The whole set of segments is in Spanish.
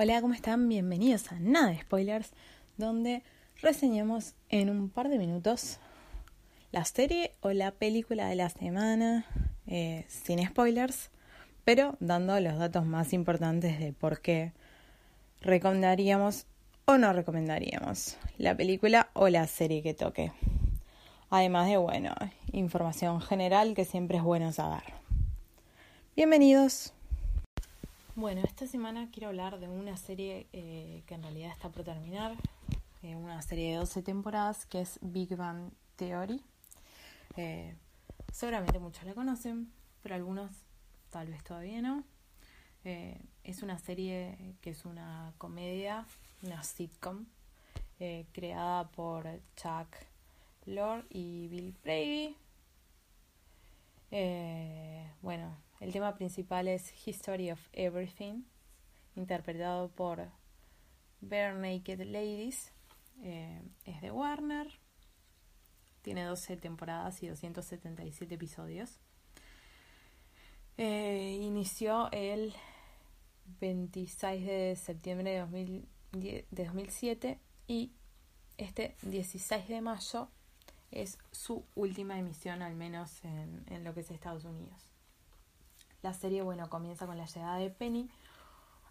Hola, ¿cómo están? Bienvenidos a Nada Spoilers, donde reseñamos en un par de minutos la serie o la película de la semana, eh, sin spoilers, pero dando los datos más importantes de por qué recomendaríamos o no recomendaríamos la película o la serie que toque. Además de, bueno, información general que siempre es bueno saber. Bienvenidos. Bueno, esta semana quiero hablar de una serie eh, que en realidad está por terminar, eh, una serie de 12 temporadas que es Big Bang Theory. Eh, seguramente muchos la conocen, pero algunos tal vez todavía no. es una serie que es una comedia, una sitcom, creada por Chuck Lord y Bill Brady. bueno, el tema principal es History of Everything, interpretado por Bare Naked Ladies. Eh, es de Warner. Tiene 12 temporadas y 277 episodios. Eh, inició el 26 de septiembre de, 2007 y este 16 de mayo es su última emisión, al menos en lo que es Estados Unidos. La serie, bueno, comienza con la llegada de Penny,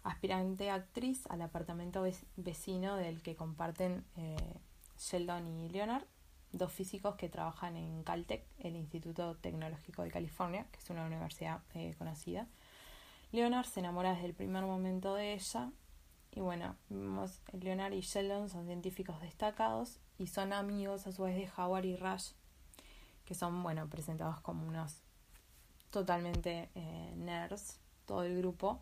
aspirante actriz al apartamento vecino del que comparten eh, Sheldon y Leonard, dos físicos que trabajan en Caltech, el Instituto Tecnológico de California, que es una universidad eh, conocida. Leonard se enamora desde el primer momento de ella y bueno, vemos Leonard y Sheldon son científicos destacados y son amigos a su vez de Howard y Rush, que son bueno presentados como unos totalmente eh, nerds, todo el grupo,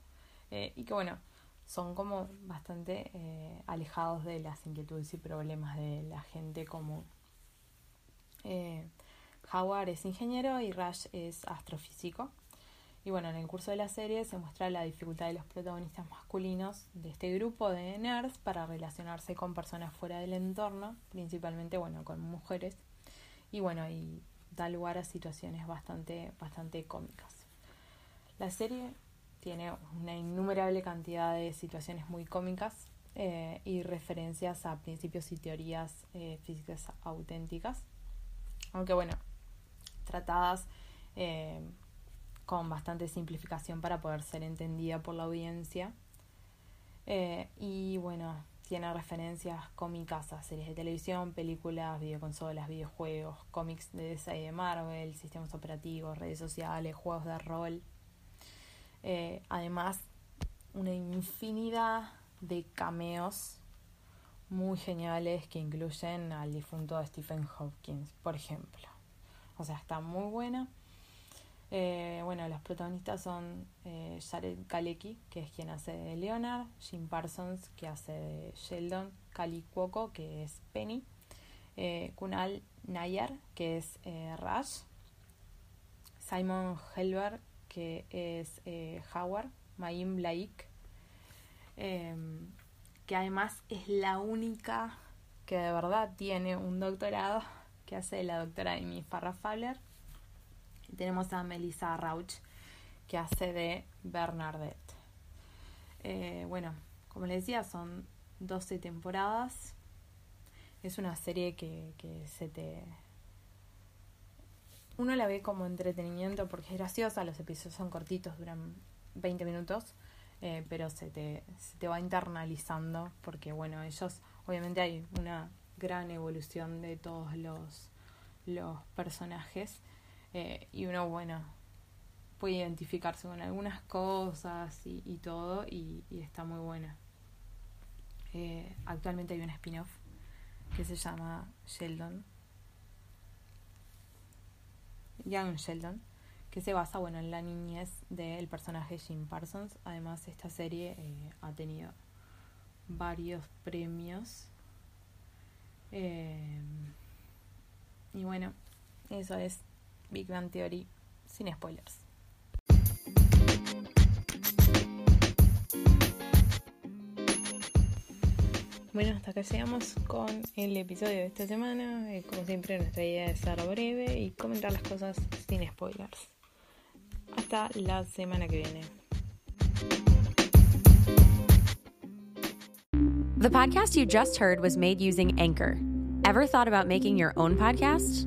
eh, y que bueno, son como bastante eh, alejados de las inquietudes y problemas de la gente común. Howard es ingeniero y Rush es astrofísico. Y bueno, en el curso de la serie se muestra la dificultad de los protagonistas masculinos de este grupo de nerds para relacionarse con personas fuera del entorno, principalmente, bueno, con mujeres. Y bueno, y da lugar a situaciones bastante, bastante cómicas. La serie tiene una innumerable cantidad de situaciones muy cómicas eh, y referencias a principios y teorías eh, físicas auténticas, aunque bueno, tratadas eh, con bastante simplificación para poder ser entendida por la audiencia. y bueno, tiene referencias cómicas a series de televisión, películas, videoconsolas, videojuegos, cómics de DC y de Marvel, sistemas operativos, redes sociales, juegos de rol. Eh, además, una infinidad de cameos muy geniales que incluyen al difunto Stephen Hopkins, por ejemplo. O sea, está muy buena. Eh, bueno, los protagonistas son eh, Jared Kalecki, que es quien hace de Leonard, Jim Parsons, que hace de Sheldon, Kali Cuoco, que es Penny, eh, Kunal Nayar, que es eh, Rush, Simon Helberg, que es Howard, Mayim Blaik, em, que además es la única que de verdad tiene un doctorado, que hace la doctora Amy Farrah Fowler tenemos a Melissa Rauch, que hace de Bernadette. Eh, bueno, como les decía, son 12 temporadas. Es una serie que, que se te... Uno la ve como entretenimiento porque es graciosa, los episodios son cortitos, duran 20 minutos, eh, pero se te, se te va internalizando porque, bueno, ellos, obviamente hay una gran evolución de todos los, los personajes eh, y uno, bueno, puede identificarse con algunas cosas y, todo, y, está muy buena. Eh, actualmente hay un spin-off que se llama Sheldon, Young Sheldon, que se basa en la niñez del personaje Jim Parsons. Además, esta serie eh, ha tenido varios premios. Y bueno, eso es Big Bang Theory sin spoilers. Bueno, hasta acá llegamos con el episodio de esta semana. Eh, como siempre, nuestra idea es ser breve y comentar las cosas sin spoilers. Hasta la semana que viene. The podcast you just heard was made using Anchor. Ever thought about making your own podcast?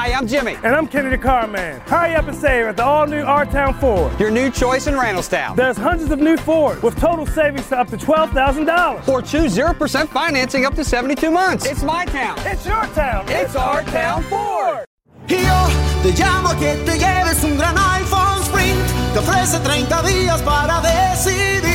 Hi, I'm Jimmy. And I'm Kennedy Carman. Hurry up and save at the all new R Town Ford. Your new choice in Randallstown. There's hundreds of new Fords with total savings to up to $12,000. Or choose 0% financing up to 72 months. It's my town. It's your town. It's our town Ford. Yo te llamo que te lleves un gran iPhone Sprint. Te ofrece 30 días para decidir.